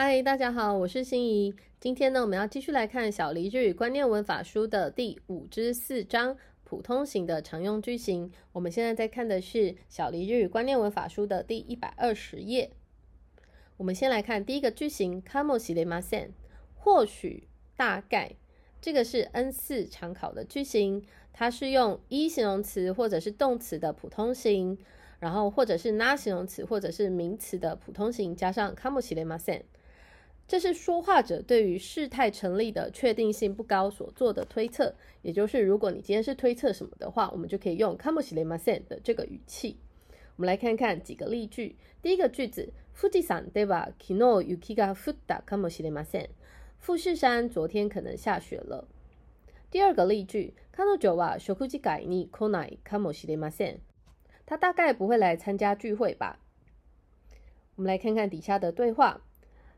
嗨，大家好，我是心怡。今天呢，我们要继续来看小黎日语观念文法书的第五至四章普通型的常用句型。我们现在在看的是小黎日语观念文法书的第一百二十页。我们先来看第一个句型 k a m o s i m a s e n 或许、大概，这个是 N 四常考的句型，它是用一形容词或者是动词的普通型，然后或者是那形容词或者是名词的普通型，加上 k a m o s i m a s e n 这是说话者对于事态成立的确定性不高所做的推测，也就是如果你今天是推测什么的话，我们就可以用 k a m o s h i m a s e n 的这个语气。我们来看看几个例句。第一个句子，富士山对吧？Kino yuki ga futta k a m o s h i m a s e n 富士山昨天可能下雪了。第二个例句，Kanojo wa shokuji gai ni konai k a m o s h i m a s e n 他大概不会来参加聚会吧？我们来看看底下的对话。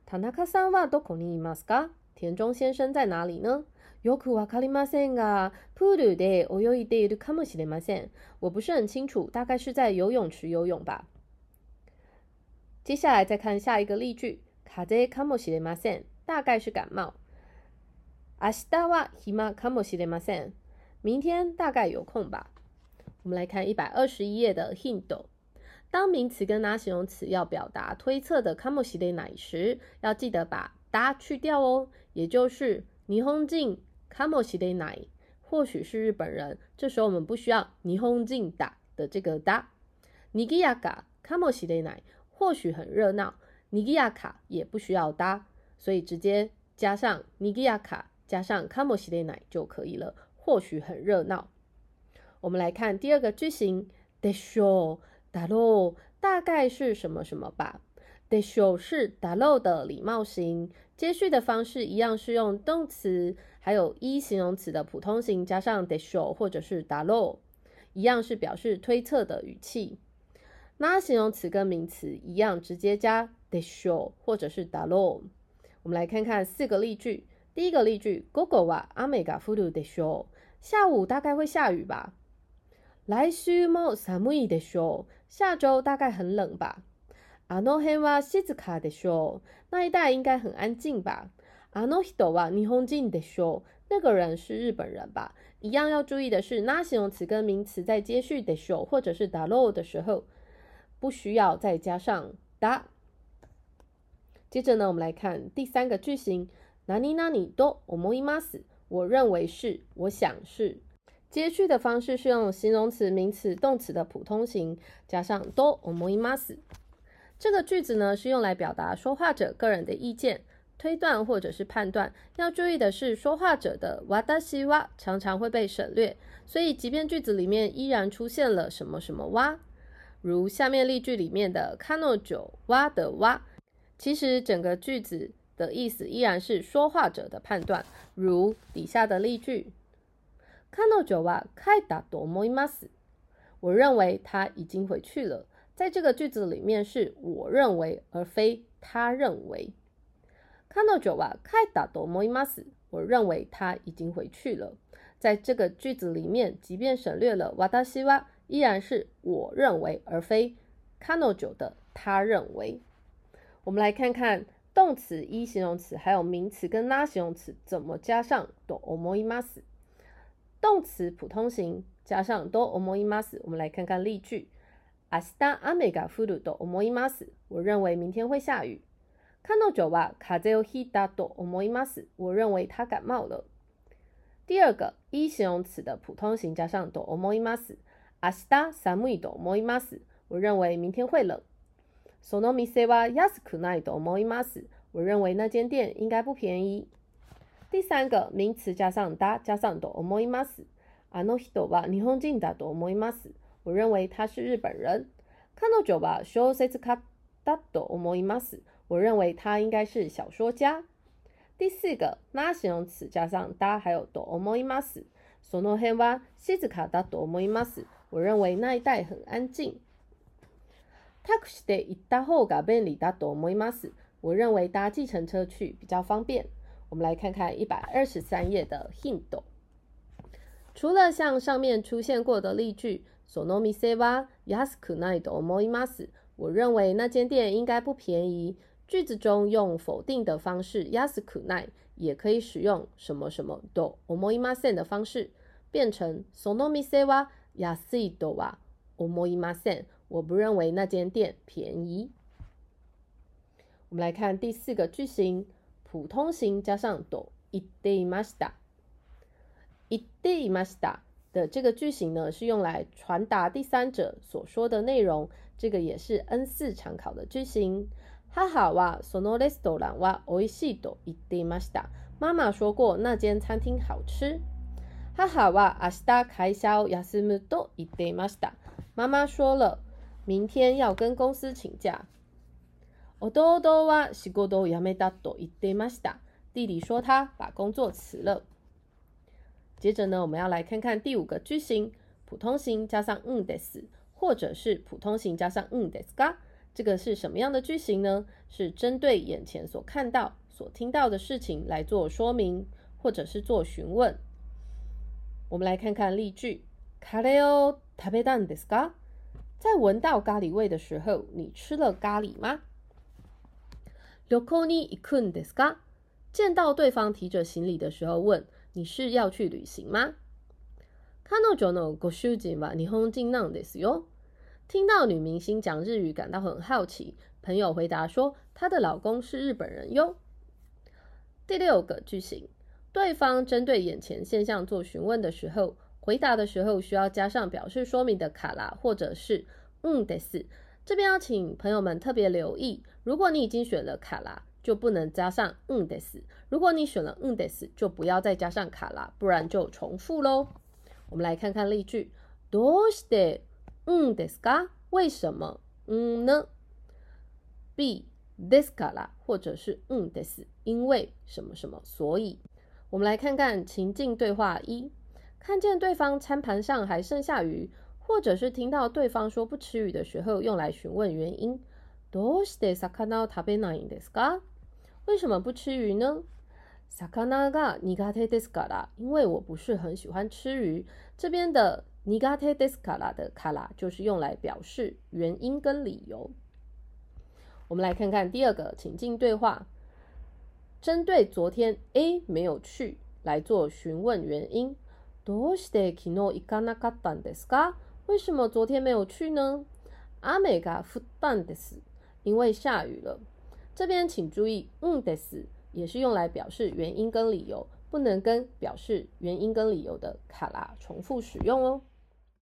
田中さんはどこにいますか？田中先生在哪里呢？よくわかりませんが、プールで泳いでいるかもしれません。我不是很清楚，大概是在游泳池游泳吧。接下来再看下一个例句，風邪かもしれません。大概是感冒。明日は暇かもしれません。明天大概有空吧。我们来看一百二十一页的 hint。 当名词跟拉形容词要表达推测的 k a m o s i d e 奶时，要记得把哒去掉哦。也就是霓虹镜 k a m o s i d e 奶，或许是日本人，这时候我们不需要霓虹镜打的这个哒。尼基亚卡 k a m o s i d e 奶，或许很热闹，尼基亚卡也不需要哒，所以直接加上尼基亚卡加上 k a m o s i d e 奶就可以了。或许很热闹。我们来看第二个句型，de show。打喽，大概是什么什么吧。的修是打喽的礼貌型，接续的方式一样是用动词，还有一形容词的普通型加上的修或者是打喽，一样是表示推测的语气。那形容词跟名词一样，直接加的修或者是打喽。我们来看看四个例句。第一个例句：Gogo wa amega furu de s 下午大概会下雨吧。来週も寒いでしょう。下周大概很冷吧。あの辺は静かでしょう。那一带应该很安静吧。あの人は日本人でしょう。那个人是日本人吧。一样要注意的是，那形容词跟名词在接续でしょう或者是だろう的时候，不需要再加上だ。接着呢，我们来看第三个句型。何々と思います。我认为是，我想是。 接续的方式是用形容词、名词、动词的普通型，加上 do o m o i m a s。这个句子呢是用来表达说话者个人的意见、推断或者是判断。要注意的是，说话者的 w a d a s i wa 常常会被省略，所以即便句子里面依然出现了什么什么 wa，如下面例句里面的 kanojo wa 的 wa，其实整个句子的意思依然是说话者的判断，如底下的例句。看到九哇开打多么伊玛斯，我认为他已经回去了。在这个句子里面是我认为，而非他认为。看到九哇开打多么伊玛斯，我认为他已经回去了。在这个句子里面，即便省略了瓦达西哇，依然是我认为，而非看到九的他认为。我们来看看动词一形容词，还有名词跟拉形容词怎么加上多么伊玛斯。动词普通型加上 do omoimasu，我们来看看例句。明日雨が降ると思います。我认为明天会下雨。彼女は風邪をひいたと思います。我认为他感冒了。第二个一形容词的普通型加上 do omoimasu。明日寒いと思います。我认为明天会冷。その店は安くないと思います。我认为那间店应该不便宜。 第三个名词加上だ加上と思います。あの人は日本人だと思います。我认为他是日本人。彼女は小説家だと思います。我认为他应该是小说家。第四个那形容词加上だ还有と思います。その辺は静かだと思います。我认为那一带很安静。タクシーで行った方が便利だと思います。我认为搭计程车去比较方便。 我们来看看一百二十三页的 hint。除了像上面出现过的例句，so no mi se wa yasku nai do moi mas，我认为那间店应该不便宜。句子中用否定的方式 yasuku nai，也可以使用什么什么 do omoimasen 的方式，变成 sono mise wa yasido wa omoimasen。我不认为那间店便宜。我们来看第四个句型，普通型加上 do idemashita。idemashita 的这个句型呢，是用来传达第三者所说的内容，这个也是 N 四常考的句型。哈哈哇，そのレストランは美味しいと言っていました。妈妈说过那间餐厅好吃。哈哈哇，明日会社を休むと言っていました。妈妈说了，明天要跟公司请假。 弟は仕事を辞めたと言っていました。弟弟说他把工作辞了。接着呢，我们要来看看第五个句型，普通型加上嗯です，或者是普通型加上嗯ですか。这个是什么样的句型呢？是针对眼前所看到、所听到的事情来做说明，或者是做询问。我们来看看例句：カレーを食べたんですか？在闻到咖喱味的時候，你吃了咖喱嗎？ 旅行に行くんですか？见到对方提着行李的时候，问你是要去旅行吗？彼女のご主人は日本人なんですよ。听到女明星讲日语，感到很好奇。朋友回答说：“她的老公是日本人哟。”第六个句型，对方针对眼前现象做询问的时候，回答的时候需要加上表示说明的卡拉或者是嗯的是。 这边要请朋友们特别留意，如果你已经选了卡拉，就不能加上嗯的是；如果你选了嗯的是，就不要再加上卡拉，不然就重复喽。我们来看看例句：どうして？嗯，this ka 为什么？嗯呢？B this ka 啦，或者是嗯 this 因为什么什么，所以。我们来看看情境对话一：看见对方餐盘上还剩下鱼， 或者是听到对方说不吃鱼的时候，用来询问原因。どうして魚を食べないんですか？为什么不吃鱼呢？魚が苦手ですから。因为我不是很喜欢吃鱼。这边的。Nigate descala 的卡拉就是用来表示原因跟理由。我们来看看第二个情境对话，针对昨天 A 没有去来做询问原因。どうして昨日行かなかったんですか？ 为什么昨天没有去呢？雨が降ったんです。因为下雨了。这边请注意，嗯です也是用来表示原因跟理由，不能跟表示原因跟理由的卡拉重复使用哦。